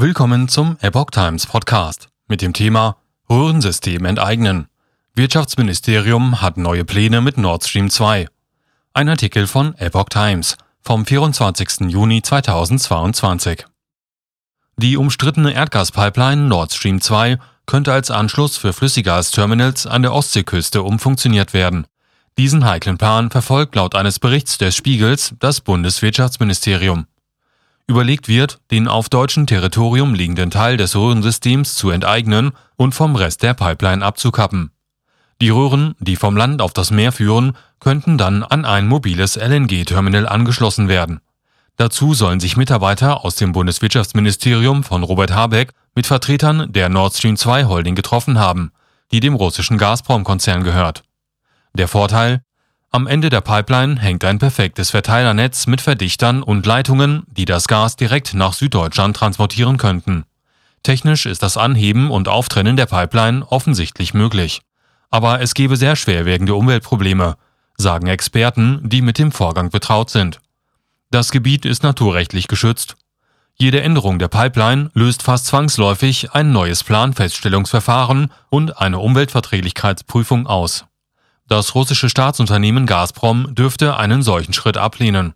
Willkommen zum Epoch Times Podcast mit dem Thema Röhrensystem enteignen. Wirtschaftsministerium hat neue Pläne mit Nord Stream 2. Ein Artikel von Epoch Times vom 24. Juni 2022. Die umstrittene Erdgaspipeline Nord Stream 2 könnte als Anschluss für Flüssiggasterminals an der Ostseeküste umfunktioniert werden. Diesen heiklen Plan verfolgt laut eines Berichts des Spiegels das Bundeswirtschaftsministerium. Überlegt wird, den auf deutschem Territorium liegenden Teil des Röhrensystems zu enteignen und vom Rest der Pipeline abzukappen. Die Röhren, die vom Land auf das Meer führen, könnten dann an ein mobiles LNG-Terminal angeschlossen werden. Dazu sollen sich Mitarbeiter aus dem Bundeswirtschaftsministerium von Robert Habeck mit Vertretern der Nord Stream 2 Holding getroffen haben, die dem russischen Gazprom-Konzern gehört. Der Vorteil, am Ende der Pipeline hängt ein perfektes Verteilernetz mit Verdichtern und Leitungen, die das Gas direkt nach Süddeutschland transportieren könnten. Technisch ist das Anheben und Auftrennen der Pipeline offensichtlich möglich. Aber es gebe sehr schwerwiegende Umweltprobleme, sagen Experten, die mit dem Vorgang betraut sind. Das Gebiet ist naturrechtlich geschützt. Jede Änderung der Pipeline löst fast zwangsläufig ein neues Planfeststellungsverfahren und eine Umweltverträglichkeitsprüfung aus. Das russische Staatsunternehmen Gazprom dürfte einen solchen Schritt ablehnen.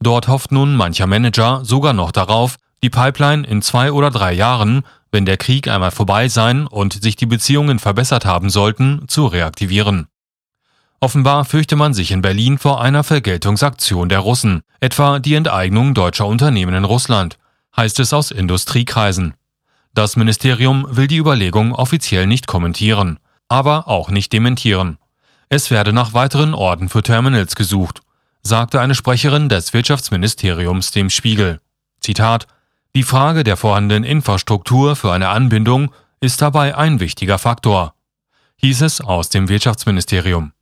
Dort hofft nun mancher Manager sogar noch darauf, die Pipeline in zwei oder drei Jahren, wenn der Krieg einmal vorbei sein und sich die Beziehungen verbessert haben sollten, zu reaktivieren. Offenbar fürchte man sich in Berlin vor einer Vergeltungsaktion der Russen, etwa die Enteignung deutscher Unternehmen in Russland, heißt es aus Industriekreisen. Das Ministerium will die Überlegung offiziell nicht kommentieren, aber auch nicht dementieren. Es werde nach weiteren Orten für Terminals gesucht, sagte eine Sprecherin des Wirtschaftsministeriums dem Spiegel. Zitat Die Frage der vorhandenen Infrastruktur für eine Anbindung ist dabei ein wichtiger Faktor, hieß es aus dem Wirtschaftsministerium.